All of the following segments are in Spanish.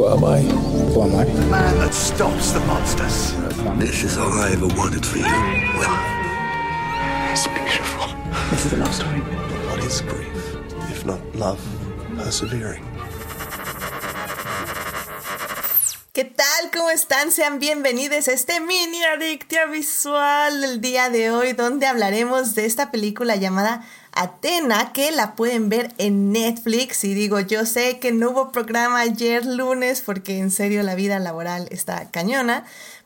Who am I? Who am I? The man that stops the monsters. This is all I ever wanted for you. Well, It's beautiful. This is a love story. what is grief, if not love persevering? ¿Qué tal? ¿Cómo están? Sean bienvenidos a este mini adictia visual del día de hoy, donde hablaremos de esta película llamada Atena, que la pueden ver en Netflix. Y digo, yo sé que no hubo programa ayer lunes, porque en serio la vida laboral está cañona.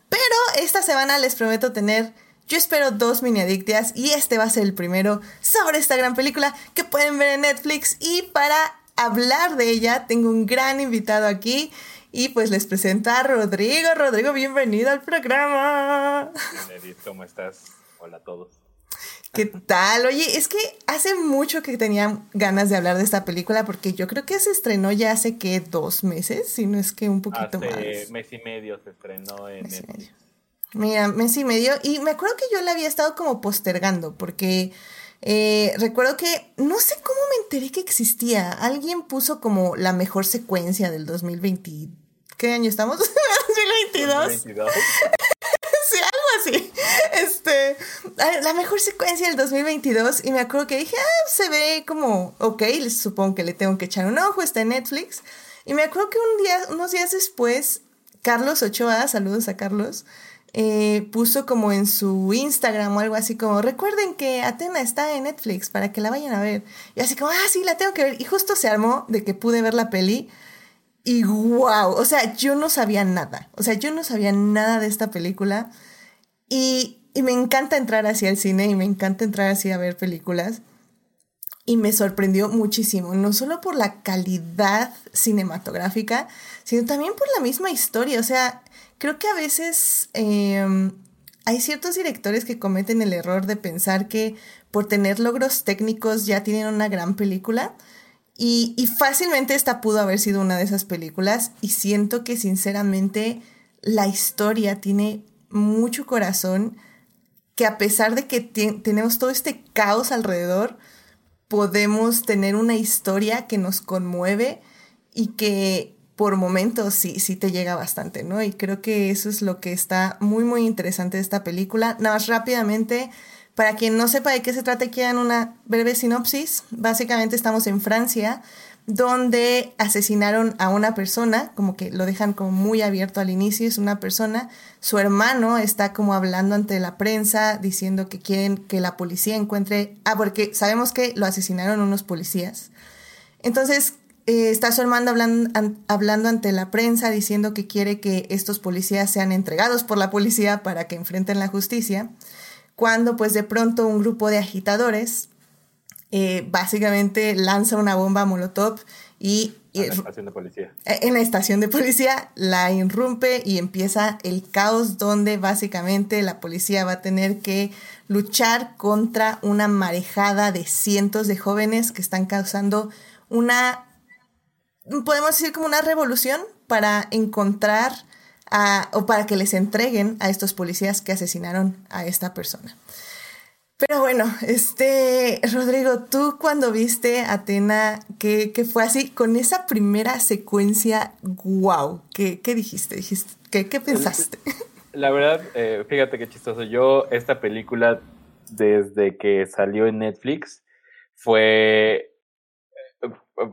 Pero esta semana les prometo tener, yo espero dos mini adictias, y este va a ser el primero sobre esta gran película que pueden ver en Netflix. Y para hablar de ella, tengo un gran invitado aquí. Y pues les presento a Rodrigo. Rodrigo, bienvenido al programa. Edith, ¿cómo estás? Hola a todos. ¿Qué tal? Oye, es que hace mucho que tenía ganas de hablar de esta película porque yo creo que se estrenó ya hace que dos meses, si no es que un poquito Hace más. mes y medio se estrenó en Mes medio. Mira, mes y medio. Y me acuerdo que yo la había estado como postergando porque eh, recuerdo que no sé cómo me enteré que existía. Alguien puso como la mejor secuencia del 2020. ¿Qué año estamos? 2022. 22. Así. Este, la mejor secuencia del 2022 y me acuerdo que dije, ah, se ve como, ok, supongo que le tengo que echar un ojo, está en Netflix. Y me acuerdo que un día, unos días después, Carlos Ochoa, saludos a Carlos, eh, puso como en su Instagram o algo así como, recuerden que Atena está en Netflix para que la vayan a ver. Y así como, ah, sí, la tengo que ver. Y justo se armó de que pude ver la peli. Y wow, o sea, yo no sabía nada. O sea, yo no sabía nada de esta película. Y, y me encanta entrar hacia el cine y me encanta entrar así a ver películas. Y me sorprendió muchísimo, no solo por la calidad cinematográfica, sino también por la misma historia. O sea, creo que a veces eh, hay ciertos directores que cometen el error de pensar que por tener logros técnicos ya tienen una gran película. Y, y fácilmente esta pudo haber sido una de esas películas. Y siento que sinceramente la historia tiene mucho corazón. Que a pesar de que tenemos todo este caos alrededor, podemos tener una historia que nos conmueve y que por momentos sí, sí te llega bastante, ¿no? Y creo que eso es lo que está muy, muy interesante de esta película. Nada más rápidamente, para quien no sepa de qué se trata, quieran una breve sinopsis. Básicamente estamos en Francia, donde asesinaron a una persona, como que lo dejan como muy abierto al inicio, es una persona, su hermano está como hablando ante la prensa, diciendo que quieren que la policía encuentre, ah, porque sabemos que lo asesinaron unos policías. Entonces, eh, está su hermano hablando, an- hablando ante la prensa, diciendo que quiere que estos policías sean entregados por la policía para que enfrenten la justicia, cuando pues de pronto un grupo de agitadores eh, básicamente lanza una bomba molotov y, A y la estación de policía. en la estación de policía la irrumpe y empieza el caos donde básicamente la policía va a tener que luchar contra una marejada de cientos de jóvenes que están causando una, podemos decir como una revolución para encontrar a- o para que les entreguen a estos policías que asesinaron a esta persona. Pero bueno, este, Rodrigo, tú cuando viste Atena, ¿qué, qué fue así? Con esa primera secuencia, wow, ¿qué, qué dijiste? dijiste ¿qué, ¿Qué pensaste? La verdad, eh, fíjate qué chistoso. Yo, esta película, desde que salió en Netflix, fue. eh,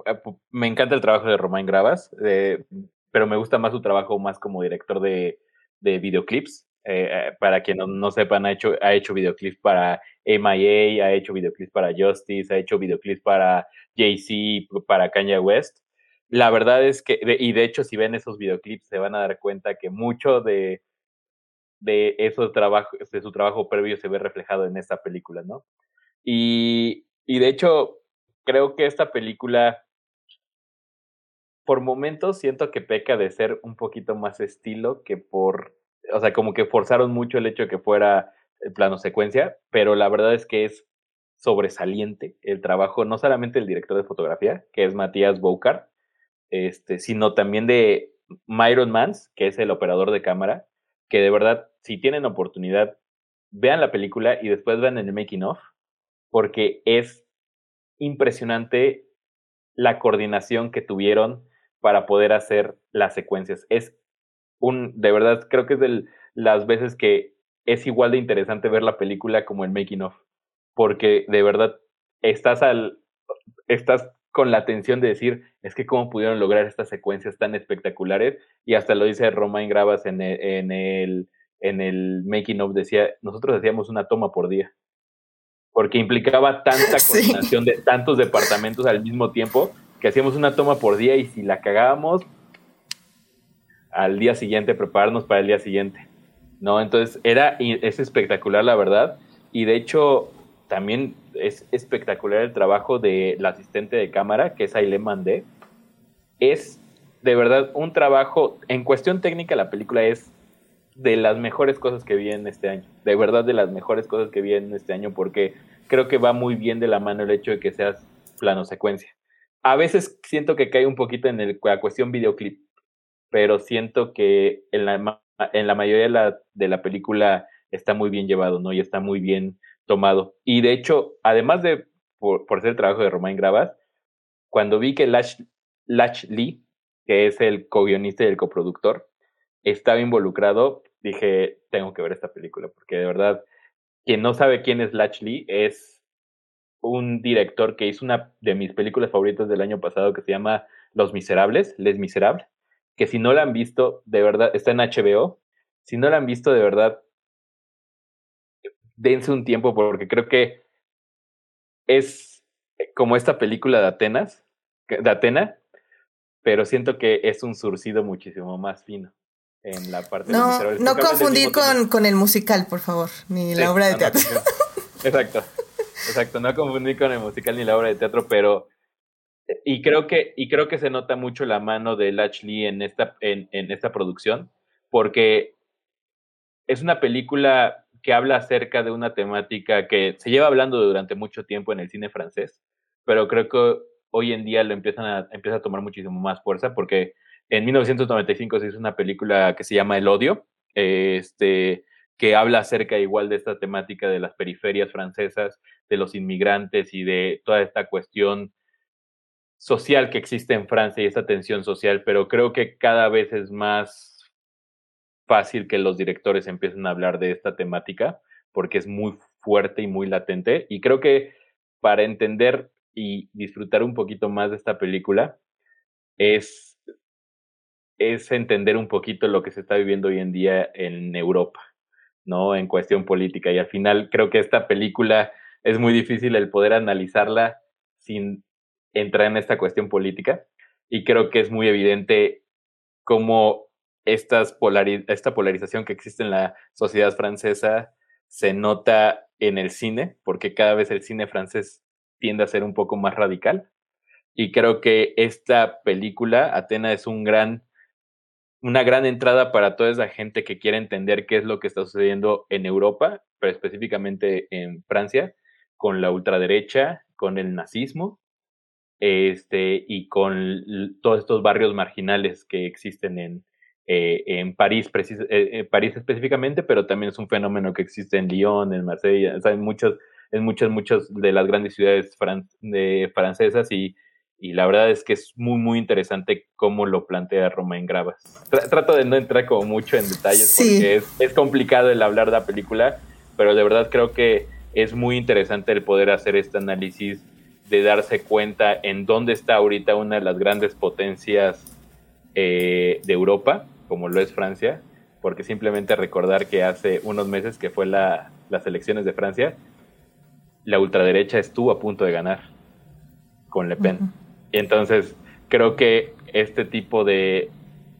eh, Me encanta el trabajo de Romain Gravas, eh, pero me gusta más su trabajo más como director de, de videoclips. Eh, eh, para quien no, no sepan, ha hecho, ha hecho videoclips para MIA, ha hecho videoclips para Justice, ha hecho videoclips para Jay-Z, para Kanye West. La verdad es que, y de hecho, si ven esos videoclips, se van a dar cuenta que mucho de, de esos trabajos, de su trabajo previo se ve reflejado en esta película, ¿no? Y, y de hecho, creo que esta película, por momentos, siento que peca de ser un poquito más estilo que por, o sea, como que forzaron mucho el hecho de que fuera el plano secuencia, pero la verdad es que es sobresaliente el trabajo, no solamente del director de fotografía, que es Matías Boucard, este, sino también de Myron Mans, que es el operador de cámara, que de verdad, si tienen oportunidad, vean la película y después vean el making of, porque es impresionante la coordinación que tuvieron para poder hacer las secuencias. Es un, de verdad, creo que es de las veces que es igual de interesante ver la película como el making of, porque de verdad estás al, estás con la atención de decir, es que cómo pudieron lograr estas secuencias tan espectaculares, y hasta lo dice Romain Gravas en el, en el, en el making of, decía, nosotros hacíamos una toma por día, porque implicaba tanta coordinación de tantos departamentos al mismo tiempo, que hacíamos una toma por día y si la cagábamos, al día siguiente, prepararnos para el día siguiente. ¿No? Entonces, era, es espectacular, la verdad. Y de hecho, también es espectacular el trabajo de la asistente de cámara, que es Aile Mandé. Es de verdad un trabajo, en cuestión técnica, la película es de las mejores cosas que vi en este año. De verdad, de las mejores cosas que vi en este año, porque creo que va muy bien de la mano el hecho de que seas plano secuencia. A veces siento que cae un poquito en la cuestión videoclip, pero siento que en la, en la mayoría de la, de la película está muy bien llevado, ¿no? Y está muy bien tomado. Y de hecho, además de por, ser el trabajo de Romain Gravas, cuando vi que Lach, Lach Lee, que es el co-guionista y el coproductor, estaba involucrado, dije, tengo que ver esta película, porque de verdad, quien no sabe quién es Lach Lee, es un director que hizo una de mis películas favoritas del año pasado que se llama Los Miserables, Les Miserables, que si no la han visto, de verdad, está en HBO. Si no la han visto, de verdad, dense un tiempo porque creo que es como esta película de Atenas, de Atena, pero siento que es un surcido muchísimo más fino en la parte no, No confundir con, con, el musical, por favor, ni la obra de teatro. exacto, exacto, no confundir con el musical ni la obra de teatro, pero y creo que y creo que se nota mucho la mano de Lach Lee en esta en, en esta producción porque es una película que habla acerca de una temática que se lleva hablando durante mucho tiempo en el cine francés, pero creo que hoy en día lo empiezan a empieza a tomar muchísimo más fuerza porque en 1995 se hizo una película que se llama El odio, este, que habla acerca igual de esta temática de las periferias francesas, de los inmigrantes y de toda esta cuestión social que existe en Francia y esta tensión social, pero creo que cada vez es más fácil que los directores empiecen a hablar de esta temática porque es muy fuerte y muy latente y creo que para entender y disfrutar un poquito más de esta película es es entender un poquito lo que se está viviendo hoy en día en Europa, ¿no? En cuestión política. Y al final creo que esta película es muy difícil el poder analizarla sin entrar en esta cuestión política. Y creo que es muy evidente cómo esta polarización que existe en la sociedad francesa se nota en el cine, porque cada vez el cine francés tiende a ser un poco más radical. Y creo que esta película, Atena, es un gran una gran entrada para toda esa gente que quiere entender qué es lo que está sucediendo en Europa, pero específicamente en Francia, con la ultraderecha, con el nazismo, este, y con todos estos barrios marginales que existen en, eh, en París, eh, París específicamente, pero también es un fenómeno que existe en Lyon, en Marsella, en muchos, en muchas, muchas de las grandes ciudades de, francesas y y la verdad es que es muy, muy interesante cómo lo plantea Romain Gravas. trato de no entrar como mucho en detalles porque es, es, complicado el hablar de la película, pero de verdad creo que es muy interesante el poder hacer este análisis de darse cuenta en dónde está ahorita una de las grandes potencias eh, de Europa, como lo es Francia, porque simplemente recordar que hace unos meses que fue la, las elecciones de Francia, la ultraderecha estuvo a punto de ganar con Le Pen. Entonces, creo que este tipo de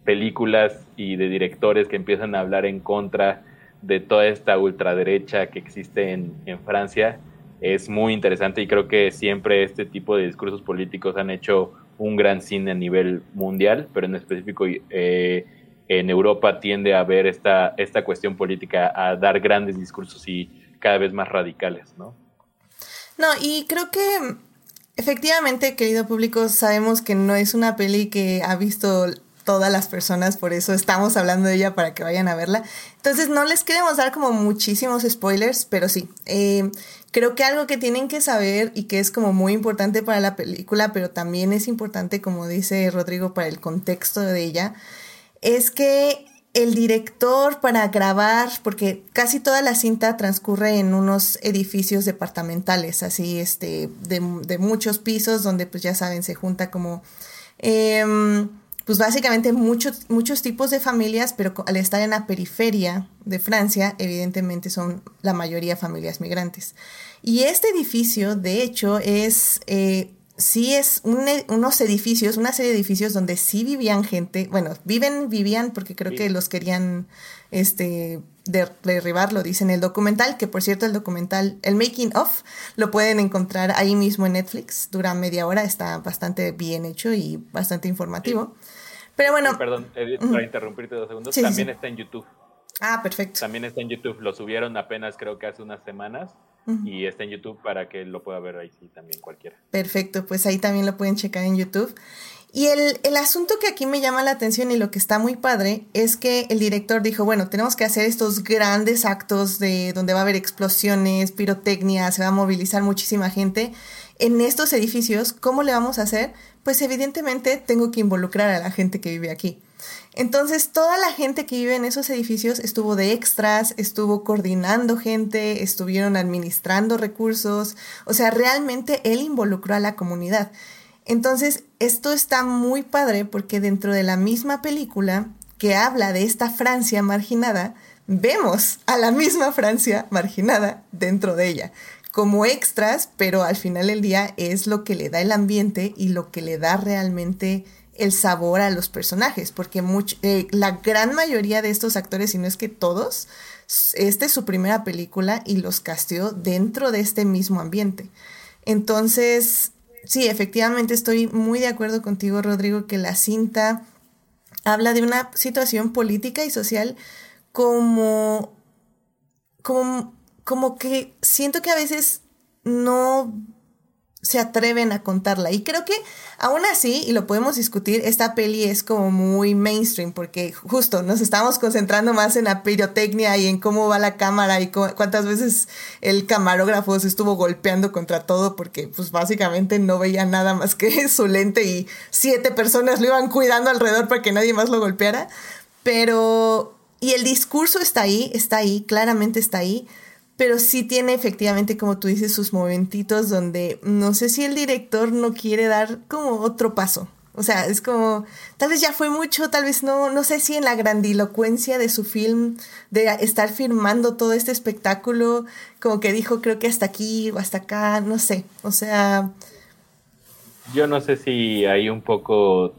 películas y de directores que empiezan a hablar en contra de toda esta ultraderecha que existe en, Francia es muy interesante y creo que siempre este tipo de discursos políticos han hecho un gran cine a nivel mundial, pero en específico eh, en Europa tiende a ver esta, esta cuestión política, a dar grandes discursos y cada vez más radicales, ¿no? No, y creo que Efectivamente, querido público, sabemos que no es una peli que ha visto todas las personas, por eso estamos hablando de ella para que vayan a verla. Entonces no les queremos dar como muchísimos spoilers, pero sí, eh, creo que algo que tienen que saber y que es como muy importante para la película, pero también es importante, como dice Rodrigo, para el contexto de ella, es que el director para grabar, porque casi toda la cinta transcurre en unos edificios departamentales, así, este, de, muchos pisos, donde pues ya saben, se junta como, em, pues básicamente muchos, muchos tipos de familias, pero al estar en la periferia de Francia, evidentemente son la mayoría familias migrantes. Y este edificio, de hecho, es... Eh, sí es unos edificios, una serie de edificios donde sí vivían gente, bueno, viven, vivían porque creo que los querían este derribar, lo dice en el documental, que por cierto el documental, el making of, lo pueden encontrar ahí mismo en Netflix, dura media hora, está bastante bien hecho y bastante informativo. Pero bueno. perdón, Edith, para interrumpirte dos segundos, también está en YouTube. Ah, perfecto. También está en YouTube, lo subieron apenas creo que hace unas semanas y está en YouTube para que lo pueda ver ahí sí también cualquiera. Perfecto, pues ahí también lo pueden checar en YouTube. Y el, el, asunto que aquí me llama la atención y lo que está muy padre es que el director dijo, bueno, tenemos que hacer estos grandes actos de donde va a haber explosiones, pirotecnia, se va a movilizar muchísima gente en estos edificios. ¿Cómo le vamos a hacer? Pues evidentemente tengo que involucrar a la gente que vive aquí. Entonces, toda la gente que vive en esos edificios estuvo de extras, estuvo coordinando gente, estuvieron administrando recursos, o sea, realmente él involucró a la comunidad. Entonces, esto está muy padre porque dentro de la misma película que habla de esta Francia marginada, vemos a la misma Francia marginada dentro de ella como extras, pero al final del día es lo que le da el ambiente y lo que le da realmente el sabor a los personajes, porque eh, la gran mayoría de estos actores, si no es que todos, esta es su primera película y los casteó dentro de este mismo ambiente. Entonces, sí, efectivamente estoy muy de acuerdo contigo, Rodrigo, que la cinta habla de una situación política y social como, como, como que siento que a veces no se atreven a contarla. Y creo que aún así, y lo podemos discutir, esta peli es como muy mainstream porque justo nos estamos concentrando más en la pirotecnia y en cómo va la cámara y cuántas veces el camarógrafo se estuvo golpeando contra todo porque pues básicamente no veía nada más que su lente y siete personas lo iban cuidando alrededor para que nadie más lo golpeara. Pero... Y el discurso está ahí, está ahí, claramente está ahí pero sí tiene efectivamente, como tú dices, sus momentitos donde no sé si el director no quiere dar como otro paso. O sea, es como, tal vez ya fue mucho, tal vez no, no sé si en la grandilocuencia de su film, de estar filmando todo este espectáculo, como que dijo, creo que hasta aquí o hasta acá, no sé, o sea... Yo no sé si hay un poco,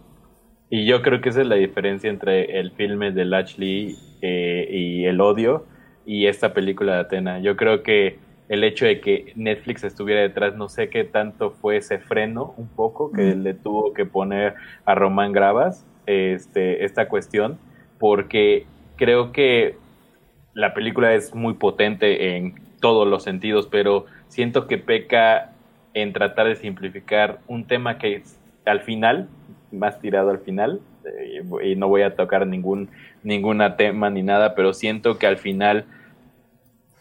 y yo creo que esa es la diferencia entre el filme de Latchley eh, y El Odio, y esta película de Atena. Yo creo que el hecho de que Netflix estuviera detrás, no sé qué tanto fue ese freno un poco que le tuvo que poner a Román Gravas este, esta cuestión, porque creo que la película es muy potente en todos los sentidos, pero siento que peca en tratar de simplificar un tema que al final, más tirado al final, y no voy a tocar ningún ninguna tema ni nada, pero siento que al final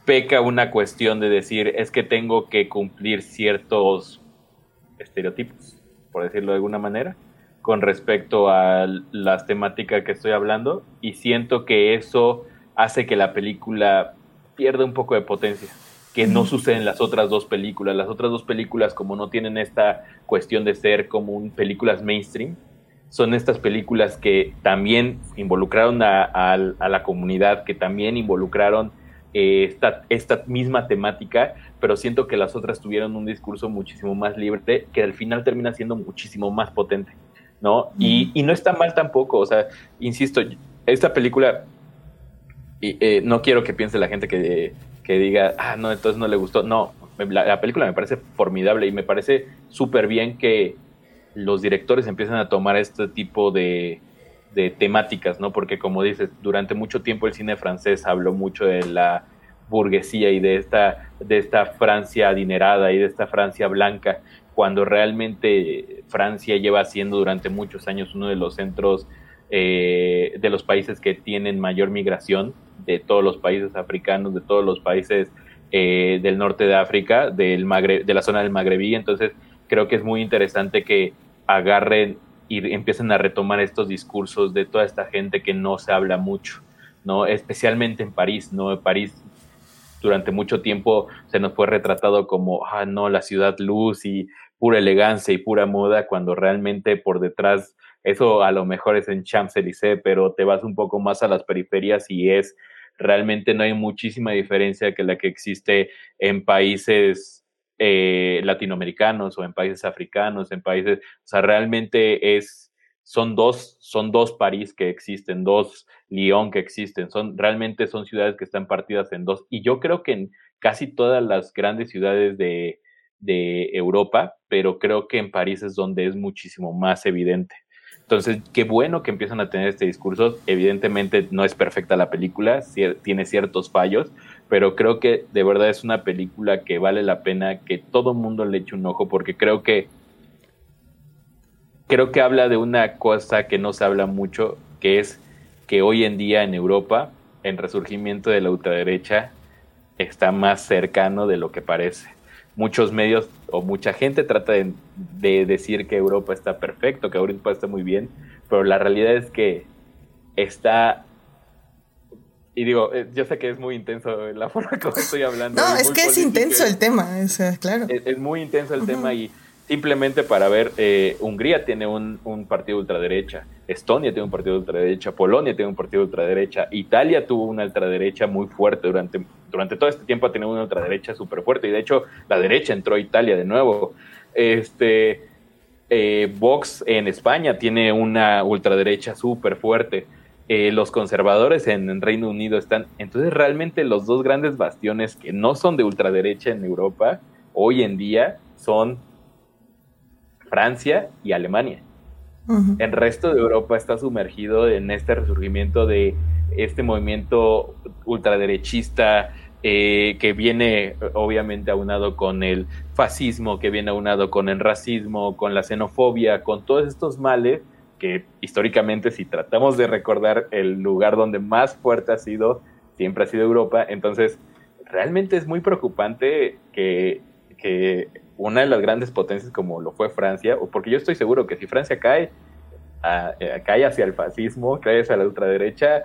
peca una cuestión de decir es que tengo que cumplir ciertos estereotipos, por decirlo de alguna manera, con respecto a las temáticas que estoy hablando y siento que eso hace que la película pierda un poco de potencia que no sucede en las otras dos películas. Las otras dos películas, como no tienen esta cuestión de ser como un películas mainstream, son estas películas que también involucraron a, la comunidad, que también involucraron eh, esta, esta misma temática, pero siento que las otras tuvieron un discurso muchísimo más libre, que al final termina siendo muchísimo más potente, ¿no? Y, y, no está mal tampoco, o sea, insisto, esta película, eh, no quiero que piense la gente que, que, diga, ah, no, entonces no le gustó, no, la película me parece formidable y me parece súper bien que los directores empiezan a tomar este tipo de, temáticas, ¿no? Porque como dices, durante mucho tiempo el cine francés habló mucho de la burguesía y de esta, de esta Francia adinerada y de esta Francia blanca, cuando realmente Francia lleva siendo durante muchos años uno de los centros eh, de los países que tienen mayor migración, de todos los países africanos, de todos los países eh, del norte de África, del de la zona del Magrebí. Entonces, creo que es muy interesante que agarren y empiecen a retomar estos discursos de toda esta gente que no se habla mucho, ¿no? Especialmente en París, ¿no? París durante mucho tiempo se nos fue retratado como, ah, no, la ciudad luz y pura elegancia y pura moda, cuando realmente por detrás eso a lo mejor es en Champs-Élysées, pero te vas un poco más a las periferias y es realmente no hay muchísima diferencia que la que existe en países eh, latinoamericanos o en países africanos, en países, o sea, realmente es, son dos, son dos París que existen, dos Lyon que existen, son, realmente son ciudades que están partidas en dos. Y yo creo que en casi todas las grandes ciudades de, de Europa, pero creo que en París es donde es muchísimo más evidente. Entonces, qué bueno que empiezan a tener este discurso. Evidentemente no es perfecta la película, tiene ciertos fallos, pero creo que de verdad es una película que vale la pena que todo mundo le eche un ojo porque creo que creo que habla de una cosa que no se habla mucho, que es que hoy en día en Europa el resurgimiento de la ultraderecha está más cercano de lo que parece. Muchos medios o mucha gente trata de, decir que Europa está perfecto, que Europa está muy bien, pero la realidad es que está... Y digo, eh, yo sé que es muy intenso la forma como estoy hablando. No, es, que es intenso el tema, o sea, claro. Es, muy intenso el tema y simplemente para ver, eh, Hungría tiene un, un partido ultraderecha, Estonia tiene un partido de ultraderecha, Polonia tiene un partido de ultraderecha, Italia tuvo una ultraderecha muy fuerte durante, durante todo este tiempo ha tenido una ultraderecha súper fuerte y de hecho la derecha entró a Italia de nuevo. Este, eh, Vox en España tiene una ultraderecha súper fuerte. Eh, los conservadores en, Reino Unido están. Entonces, realmente los dos grandes bastiones que no son de ultraderecha en Europa hoy en día son Francia y Alemania. El resto de Europa está sumergido en este resurgimiento de este movimiento ultraderechista eh, que viene obviamente aunado con el fascismo, que viene aunado con el racismo, con la xenofobia, con todos estos males que históricamente si tratamos de recordar el lugar donde más fuerte ha sido, siempre ha sido Europa, entonces realmente es muy preocupante que, que una de las grandes potencias como lo fue Francia, porque yo estoy seguro que si Francia cae, eh, cae hacia el fascismo, cae hacia la ultraderecha,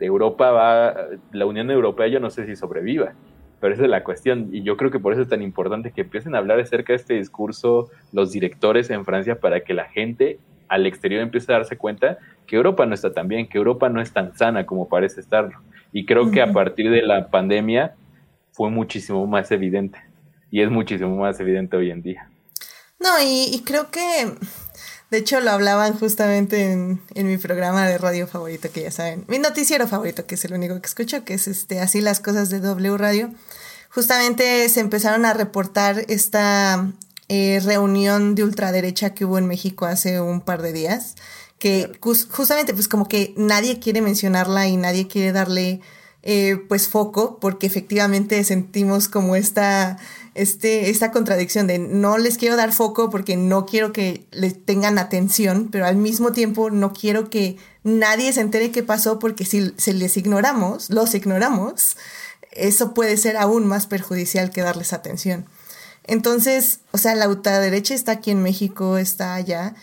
Europa va, la Unión Europea yo no sé si sobreviva, pero esa es la cuestión y yo creo que por eso es tan importante que empiecen a hablar acerca de este discurso los directores en Francia para que la gente al exterior empiece a darse cuenta que Europa no está tan bien, que Europa no es tan sana como parece estarlo. Y creo que a partir de la pandemia fue muchísimo más evidente y es muchísimo más evidente hoy en día. No, y, creo que, de hecho, lo hablaban justamente en, mi programa de radio favorito, que ya saben, mi noticiero favorito, que es el único que escucho, que es este, así las cosas de W Radio. Justamente se empezaron a reportar esta eh, reunión de ultraderecha que hubo en México hace un par de días, que justamente pues como que nadie quiere mencionarla y nadie quiere darle eh, pues foco, porque efectivamente sentimos como esta este, esta contradicción de no les quiero dar foco porque no quiero que les tengan atención, pero al mismo tiempo no quiero que nadie se entere qué pasó porque si se les ignoramos, los ignoramos, eso puede ser aún más perjudicial que darles atención. Entonces, o sea, la ultraderecha está aquí en México, está allá.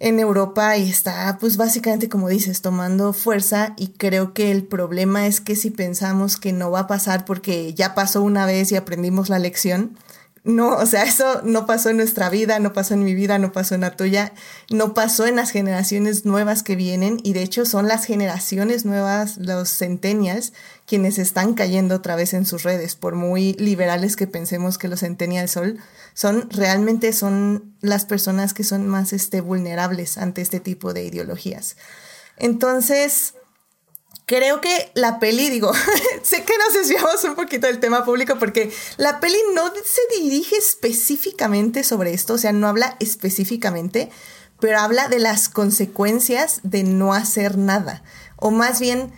En Europa y está pues básicamente como dices tomando fuerza. Y creo que el problema es que si pensamos que no va a pasar porque ya pasó una vez y aprendimos la lección, no, o sea, eso no pasó en nuestra vida, no pasó en mi vida, no pasó en la tuya, no pasó en las generaciones nuevas que vienen y de hecho son las generaciones nuevas, los centennials, quienes están cayendo otra vez en sus redes, por muy liberales que pensemos que los centennials son, son realmente son las personas que son más este, vulnerables ante este tipo de ideologías. Entonces, creo que la peli, digo, sé que nos desviamos un poquito del tema público porque la peli no se dirige específicamente sobre esto, o sea, no habla específicamente, pero habla de las consecuencias de no hacer nada, o más bien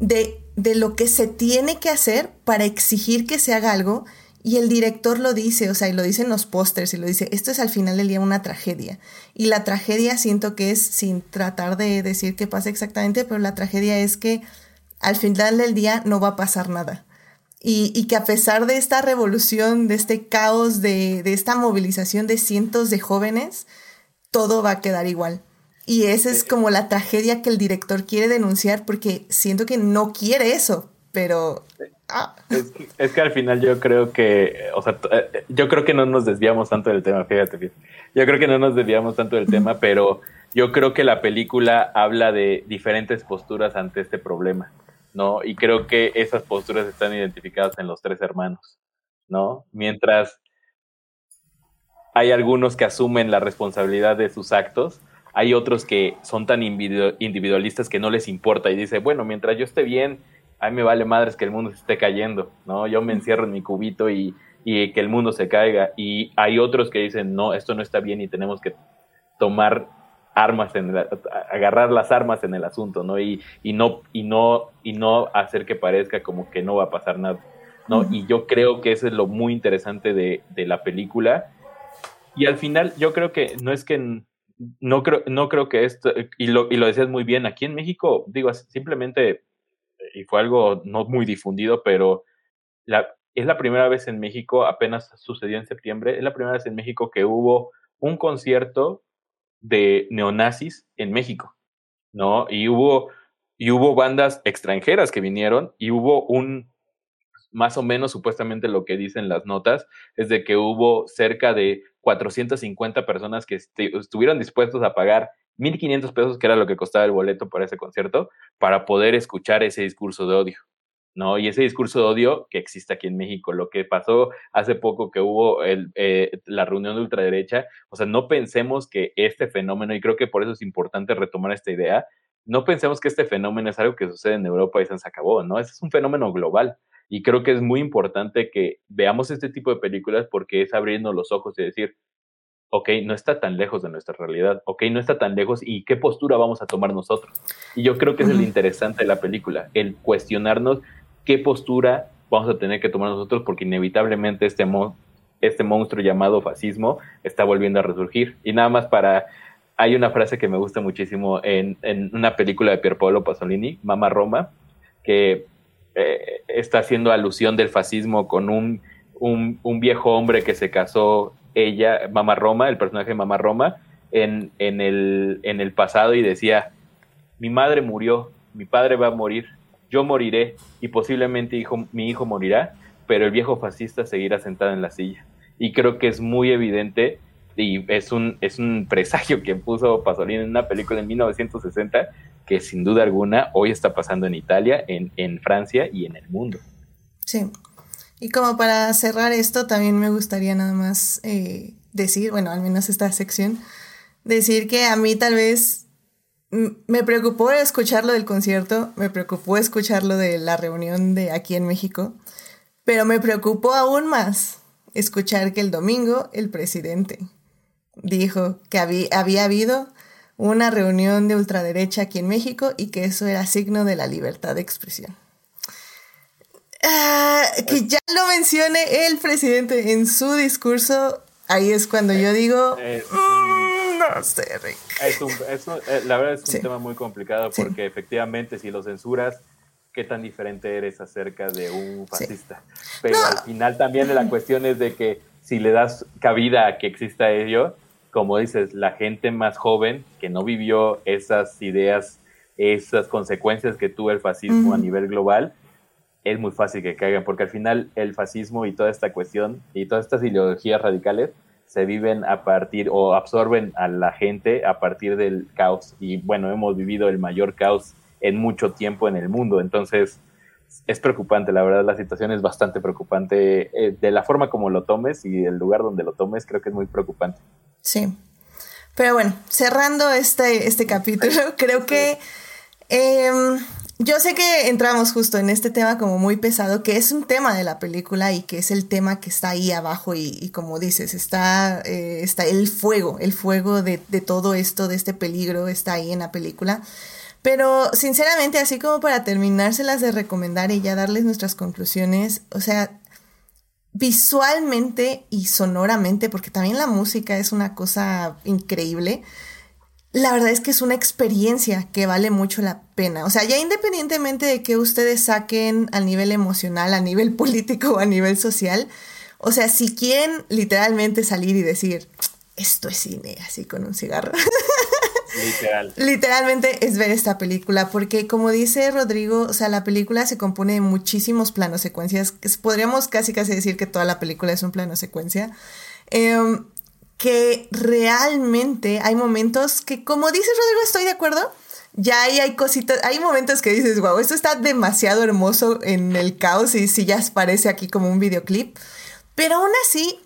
de, de lo que se tiene que hacer para exigir que se haga algo Y el director lo dice, o sea, y lo dice en los pósters, y lo dice, esto es al final del día una tragedia. Y la tragedia siento que es, sin tratar de decir qué pasa exactamente, pero la tragedia es que al final del día no va a pasar nada. Y, que a pesar de esta revolución, de este caos, de, de esta movilización de cientos de jóvenes, todo va a quedar igual. Y esa es como la tragedia que el director quiere denunciar porque siento que no quiere eso, pero Ah. Es, que, al final yo creo que, o sea, eh, yo creo que no nos desviamos tanto del tema, fíjate, Yo creo que no nos desviamos tanto del tema, pero yo creo que la película habla de diferentes posturas ante este problema, ¿no? Y creo que esas posturas están identificadas en los tres hermanos, ¿no? Mientras hay algunos que asumen la responsabilidad de sus actos, hay otros que son tan individualistas que no les importa y dice, bueno, mientras yo esté bien, a mí me vale madres que el mundo se esté cayendo, ¿no? Yo me encierro en mi cubito y, y que el mundo se caiga. Y hay otros que dicen, no, esto no está bien y tenemos que tomar armas en agarrar las armas en el asunto, ¿no? Y, y no y no y no hacer que parezca como que no va a pasar nada, ¿no? Y yo creo que eso es lo muy interesante de, de, la película. Y al final yo creo que no es que no creo no creo que esto y lo y lo decías muy bien aquí en México digo simplemente y fue algo no muy difundido, pero es la primera vez en México, apenas sucedió en septiembre, es la primera vez en México que hubo un concierto de neonazis en México, ¿no? Y hubo, y hubo bandas extranjeras que vinieron y hubo un, más o menos supuestamente lo que dicen las notas, es de que hubo cerca de 450 personas que estuvieron dispuestos a pagar 1.500 pesos, que era lo que costaba el boleto para ese concierto, para poder escuchar ese discurso de odio. ¿no? Y ese discurso de odio que existe aquí en México, lo que pasó hace poco que hubo el, eh, la reunión de ultraderecha, o sea, no pensemos que este fenómeno, y creo que por eso es importante retomar esta idea, no pensemos que este fenómeno es algo que sucede en Europa y se acabó, ¿no? Es un fenómeno global. Y creo que es muy importante que veamos este tipo de películas porque es abriendo los ojos y decir, ok, no está tan lejos de nuestra realidad, ok, no está tan lejos y qué postura vamos a tomar nosotros. Y yo creo que es lo interesante de la película, el cuestionarnos qué postura vamos a tener que tomar nosotros porque inevitablemente este, este monstruo llamado fascismo está volviendo a resurgir. Y nada más para... Hay una frase que me gusta muchísimo en, en una película de Pierpaolo Pasolini, Mama Roma, que eh, está haciendo alusión del fascismo con un, un, un viejo hombre que se casó ella, Mamá Roma, el personaje de Mamá Roma, en, en, el, en el pasado y decía, mi madre murió, mi padre va a morir, yo moriré y posiblemente hijo, mi hijo morirá, pero el viejo fascista seguirá sentado en la silla. Y creo que es muy evidente y es un, es un presagio que puso Pasolini en una película en 1960 que sin duda alguna hoy está pasando en Italia, en, en Francia y en el mundo. Sí, y como para cerrar esto, también me gustaría nada más eh, decir, bueno, al menos esta sección, decir que a mí tal vez me preocupó escucharlo del concierto, me preocupó escucharlo de la reunión de aquí en México, pero me preocupó aún más escuchar que el domingo el presidente dijo que había, había habido una reunión de ultraderecha aquí en México y que eso era signo de la libertad de expresión. Ah, que ya lo mencione el presidente en su discurso, ahí es cuando yo digo, mm, no sé, Rick. Eh, la verdad es un tema muy complicado porque efectivamente si lo censuras, qué tan diferente eres acerca de un fascista. Pero al final también la cuestión es de que si le das cabida a que exista ello, como dices, la gente más joven que no vivió esas ideas, esas consecuencias que tuvo el fascismo a nivel global, es muy fácil que caigan, porque al final el fascismo y toda esta cuestión y todas estas ideologías radicales se viven a partir o absorben a la gente a partir del caos. Y bueno, hemos vivido el mayor caos en mucho tiempo en el mundo. Entonces, es preocupante, la verdad, la situación es bastante preocupante. Eh, de la forma como lo tomes y el lugar donde lo tomes, creo que es muy preocupante. Sí. Pero bueno, cerrando este, este capítulo, creo que em, yo sé que entramos justo en este tema como muy pesado, que es un tema de la película y que es el tema que está ahí abajo y, como dices, está, eh, está el fuego, el fuego de, de, todo esto, de este peligro, está ahí en la película. Pero sinceramente, así como para terminárselas de recomendar y ya darles nuestras conclusiones, o sea, visualmente y sonoramente, porque también la música es una cosa increíble, la verdad es que es una experiencia que vale mucho la pena. O sea, ya independientemente de que ustedes saquen a nivel emocional, a nivel político o a nivel social, o sea, si quieren literalmente salir y decir, esto es cine, así con un cigarro. Literal. Literalmente es ver esta película, porque como dice Rodrigo, o sea, la película se compone de muchísimos planos secuencias. Podríamos casi casi decir que toda la película es un plano secuencia. Em, que realmente hay momentos que, como dice Rodrigo, estoy de acuerdo. Ya hay cositas, hay momentos que dices, wow, esto está demasiado hermoso en el caos y si ya parece aquí como un videoclip. Pero aún así,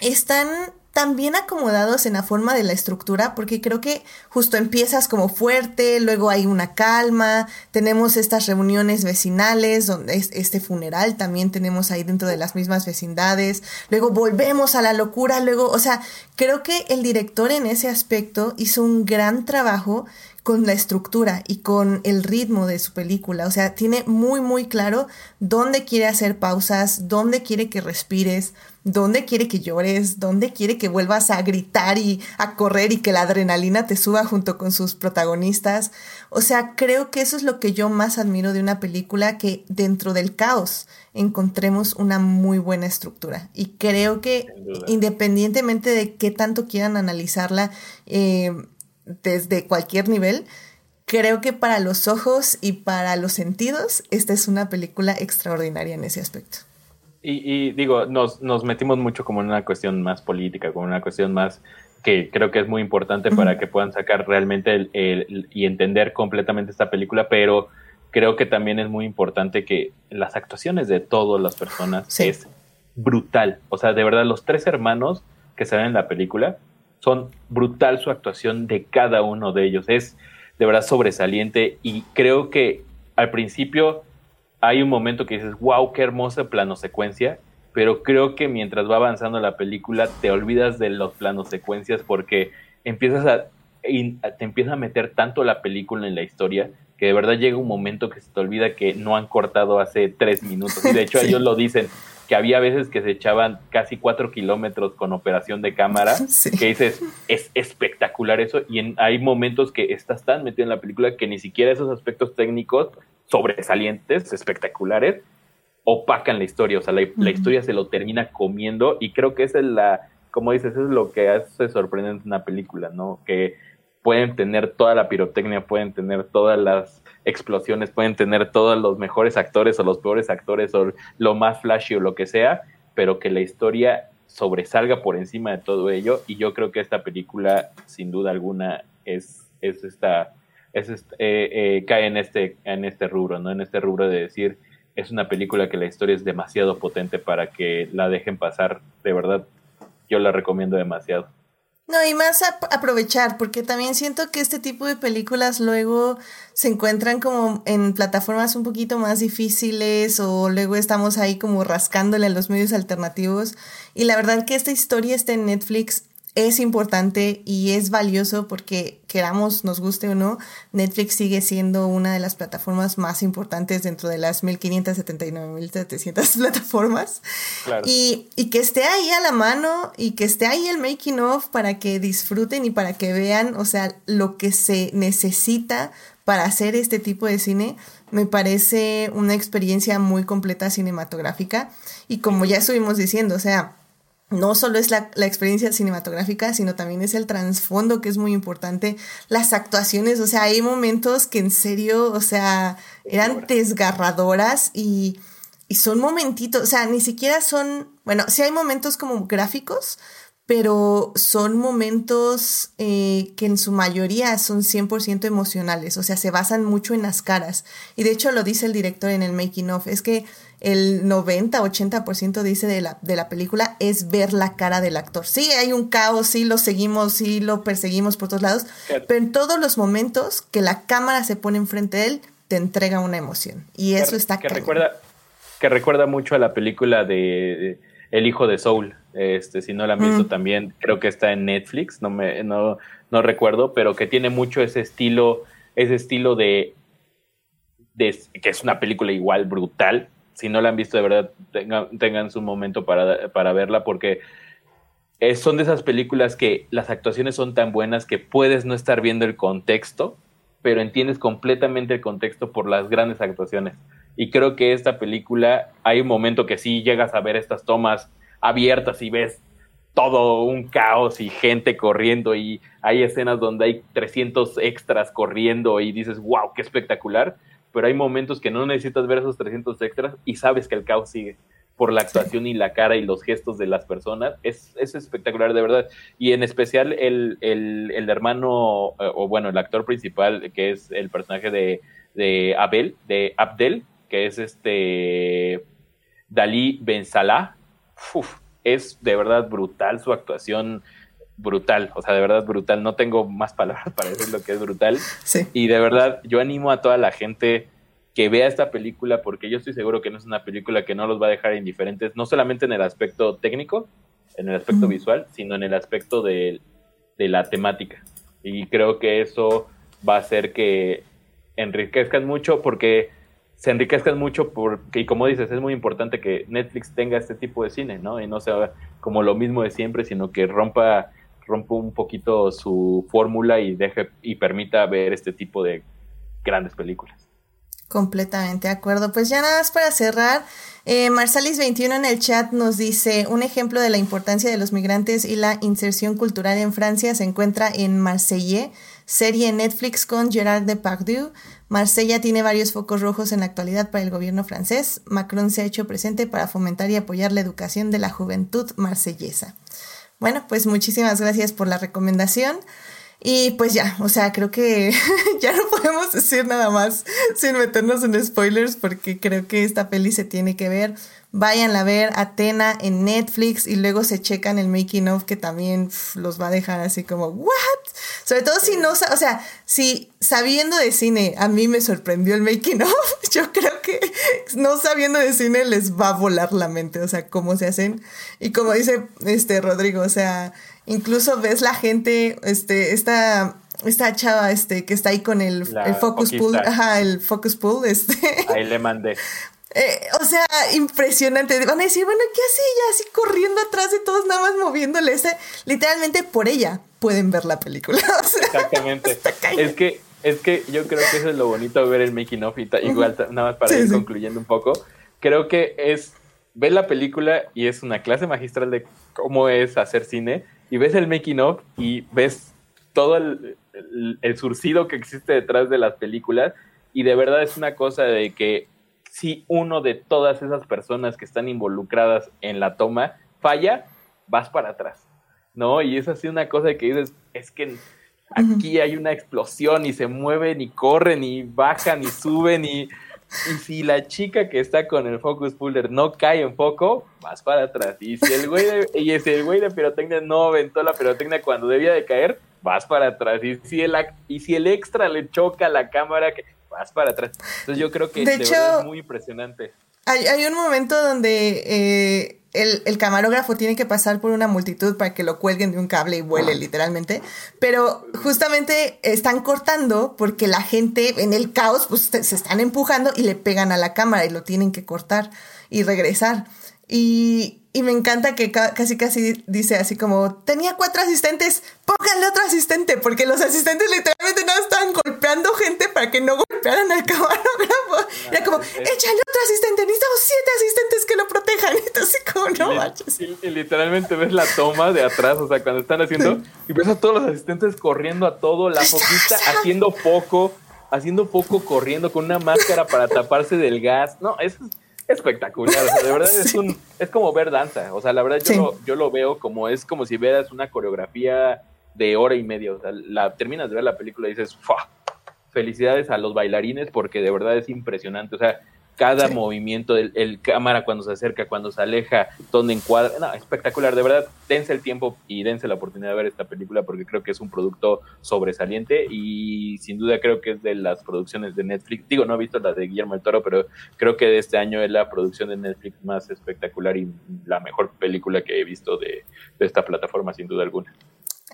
están tan bien acomodados en la forma de la estructura, porque creo que justo empiezas como fuerte, luego hay una calma, tenemos estas reuniones vecinales, donde es este funeral también tenemos ahí dentro de las mismas vecindades, luego volvemos a la locura, luego, o sea, creo que el director en ese aspecto hizo un gran trabajo con la estructura y con el ritmo de su película. O sea, tiene muy, muy claro dónde quiere hacer pausas, dónde quiere que respires, dónde quiere que llores, dónde quiere que vuelvas a gritar y a correr y que la adrenalina te suba junto con sus protagonistas. O sea, creo que eso es lo que yo más admiro de una película, que dentro del caos encontremos una muy buena estructura. Y creo que independientemente de qué tanto quieran analizarla, eh, desde cualquier nivel. Creo que para los ojos y para los sentidos, esta es una película extraordinaria en ese aspecto. Y, digo, nos, nos, metimos mucho como en una cuestión más política, como una cuestión más que creo que es muy importante para que puedan sacar realmente el, y entender completamente esta película, pero creo que también es muy importante que las actuaciones de todas las personas es brutal. O sea, de verdad, los tres hermanos que salen en la película son brutal su actuación de cada uno de ellos. Es de verdad sobresaliente y creo que al principio hay un momento que dices, wow, qué hermosa plano secuencia, pero creo que mientras va avanzando la película te olvidas de los planos secuencias porque empiezas a, te empieza a meter tanto la película en la historia que de verdad llega un momento que se te olvida que no han cortado hace tres minutos. Y de hecho ellos lo dicen, que había veces que se echaban casi cuatro kilómetros con operación de cámara, que dices, es espectacular eso, y hay momentos que estás tan metido en la película que ni siquiera esos aspectos técnicos sobresalientes, espectaculares, opacan la historia, o sea, la, historia se lo termina comiendo, y creo que esa es la, como dices, eso es lo que hace sorprendente una película, ¿no? Que pueden tener toda la pirotecnia, pueden tener todas las explosiones, pueden tener todos los mejores actores o los peores actores o lo más flashy o lo que sea, pero que la historia sobresalga por encima de todo ello y yo creo que esta película sin duda alguna es, es esta, es eh, eh, cae en este, en este rubro, ¿no? En este rubro de decir es una película que la historia es demasiado potente para que la dejen pasar, de verdad, yo la recomiendo demasiado. No, y más aprovechar, porque también siento que este tipo de películas luego se encuentran como en plataformas un poquito más difíciles o luego estamos ahí como rascándole a los medios alternativos. Y la verdad que esta historia está en Netflix es importante y es valioso porque queramos, nos guste o no, Netflix sigue siendo una de las plataformas más importantes dentro de las 1579.700 plataformas. Y, y que esté ahí a la mano y que esté ahí el making of para que disfruten y para que vean, o sea, lo que se necesita para hacer este tipo de cine, me parece una experiencia muy completa cinematográfica. Y como ya estuvimos diciendo, o sea, no solo es la, experiencia cinematográfica, sino también es el trasfondo que es muy importante, las actuaciones, o sea, hay momentos que en serio, o sea, eran desgarradoras y, y son momentitos, o sea, ni siquiera son, bueno, sí hay momentos como gráficos, pero son momentos eh, que en su mayoría son 100% emocionales, o sea, se basan mucho en las caras. Y de hecho lo dice el director en el making of, es que el 90-80% dice de la, de la película es ver la cara del actor. Sí, hay un caos, sí lo seguimos, sí lo perseguimos por todos lados, pero en todos los momentos que la cámara se pone enfrente de él, te entrega una emoción. Y eso está que recuerda Que recuerda mucho a la película de, El hijo de Soul. Este, si no la han visto mm. también, creo que está en Netflix, no me, no, no recuerdo, pero que tiene mucho ese estilo, ese estilo de, de que es una película igual brutal, si no la han visto, de verdad, tengan, tengan su momento para, para verla, porque son de esas películas que las actuaciones son tan buenas que puedes no estar viendo el contexto, pero entiendes completamente el contexto por las grandes actuaciones. Y creo que esta película, hay un momento que sí llegas a ver estas tomas abiertas y ves todo un caos y gente corriendo y hay escenas donde hay 300 extras corriendo y dices, wow, qué espectacular, pero hay momentos que no necesitas ver esos 300 extras y sabes que el caos sigue por la actuación y la cara y los gestos de las personas. Es, es espectacular, de verdad. Y en especial el, el, el hermano, eh, o bueno, el actor principal, que es el personaje de, de Abel, de Abdel, que es este Dalí Ben Salah. Es de verdad brutal su actuación brutal, o sea, de verdad brutal. No tengo más palabras para decir lo que es brutal. Sí. Y de verdad, yo animo a toda la gente que vea esta película porque yo estoy seguro que no es una película que no los va a dejar indiferentes, no solamente en el aspecto técnico, en el aspecto visual, sino en el aspecto de, de, la temática. Y creo que eso va a hacer que enriquezcan mucho porque se enriquezcan mucho porque, y como dices, es muy importante que Netflix tenga este tipo de cine, ¿no? Y no sea como lo mismo de siempre, sino que rompa, rompa un poquito su fórmula y deje y permita ver este tipo de grandes películas. Completamente de acuerdo. Pues ya nada más para cerrar, eh, Marsalis21 en el chat nos dice, un ejemplo de la importancia de los migrantes y la inserción cultural en Francia se encuentra en Marseille, serie Netflix con Gerard Depardieu. Marsella tiene varios focos rojos en la actualidad para el gobierno francés. Macron se ha hecho presente para fomentar y apoyar la educación de la juventud marsellesa. Bueno, pues muchísimas gracias por la recomendación. Y pues ya, o sea, creo que ya no podemos decir nada más sin meternos en spoilers porque creo que esta peli se tiene que ver. Vayan a ver Atena en Netflix y luego se checan el making of que también los va a dejar así como, ¿what? Sobre todo si no, o sea, si sabiendo de cine a mí me sorprendió el making of, yo creo que no sabiendo de cine les va a volar la mente, o sea, cómo se hacen. Y como dice este Rodrigo, o sea, Incluso ves la gente, este, esta, esta chava, este, que está ahí con el, focus pull, ajá, el focus pull, este. Ahí le mandé. Eh, o sea, impresionante. Van a decir, bueno, ¿qué hace ella así corriendo atrás de todos, nada más moviéndole? Ese, literalmente por ella pueden ver la película. Exactamente. Es que, es que yo creo que eso es lo bonito de ver el making of y igual, nada más para ir concluyendo un poco. Creo que es ver la película y es una clase magistral de cómo es hacer cine y ves el making of y ves todo el, surcido que existe detrás de las películas y de verdad es una cosa de que si uno de todas esas personas que están involucradas en la toma falla, vas para atrás, ¿no? Y es así una cosa que dices, es que aquí hay una explosión y se mueven y corren y bajan y suben y y si la chica que está con el focus puller no cae en foco, vas para atrás. Y si el güey de, y si el güey de pirotecnia no aventó la pirotecnia cuando debía de caer, vas para atrás. Y si el, y si el extra le choca a la cámara, que vas para atrás. Entonces yo creo que de, hecho, es muy impresionante. Hay, hay un momento donde eh, el, camarógrafo tiene que pasar por una multitud para que lo cuelguen de un cable y vuele literalmente, pero justamente están cortando porque la gente en el caos pues se están empujando y le pegan a la cámara y lo tienen que cortar y regresar. Y, y me encanta que casi casi dice así como, tenía cuatro asistentes, pónganle otro asistente, porque los asistentes literalmente no estaban golpeando gente para que no golpearan al camarógrafo. Era como, échale otro asistente, necesitamos siete asistentes que lo protejan. Y así como, no y, literalmente ves la toma de atrás, o sea, cuando están haciendo, y ves a todos los asistentes corriendo a todo, la foquista haciendo foco, haciendo foco, corriendo con una máscara para taparse del gas. No, eso es espectacular. O sea, de verdad es un, es como ver danza. O sea, la verdad yo, lo, yo lo veo como es como si vieras una coreografía de hora y media. O sea, la, terminas de ver la película y dices, felicidades a los bailarines porque de verdad es impresionante. O sea, cada movimiento, el, el, cámara cuando se acerca, cuando se aleja, donde encuadra. No, espectacular, de verdad, dense el tiempo y dense la oportunidad de ver esta película porque creo que es un producto sobresaliente y sin duda creo que es de las producciones de Netflix. Digo, no he visto la de Guillermo del Toro, pero creo que de este año es la producción de Netflix más espectacular y la mejor película que he visto de, de esta plataforma, sin duda alguna.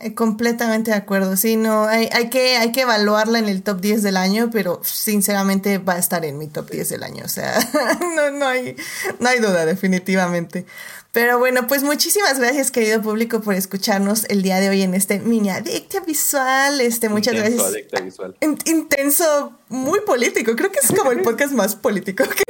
Eh, completamente de acuerdo, sí, no, hay, hay, que, hay que evaluarla en el top 10 del año, pero sinceramente va a estar en mi top 10 del año, o sea, no, no, hay, no hay duda, definitivamente. Pero bueno, pues muchísimas gracias, querido público, por escucharnos el día de hoy en este mini adicta visual. Este, muchas Intenso, gracias. adicta visual. In- intenso, muy político. Creo que es como el podcast más político que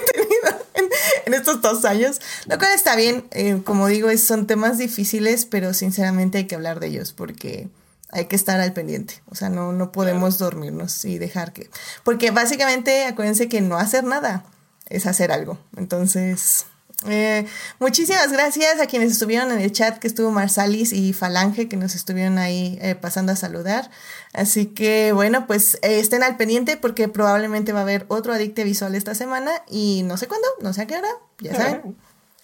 en, estos dos años. Lo cual está bien. eh, como digo, son temas difíciles, pero sinceramente hay que hablar de ellos porque hay que estar al pendiente. O sea, no, no podemos dormirnos y dejar que. Porque básicamente, acuérdense que no hacer nada es hacer algo. Entonces. Eh, muchísimas gracias a quienes estuvieron en el chat, que estuvo Marsalis y Falange, que nos estuvieron ahí eh, pasando a saludar. Así que bueno, pues eh, estén al pendiente porque probablemente va a haber otro adicte visual esta semana y no sé cuándo, no sé a qué hora, ya saben,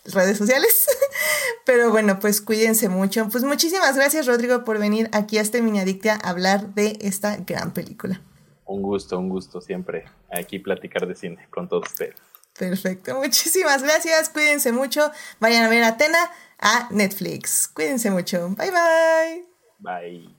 redes sociales. Pero bueno, pues cuídense mucho. Pues muchísimas gracias Rodrigo por venir aquí a este mini adictia a hablar de esta gran película. Un gusto, un gusto siempre aquí platicar de cine con todos ustedes. Perfecto, muchísimas gracias, cuídense mucho, vayan a ver Atena a Netflix, cuídense mucho, bye bye. Bye.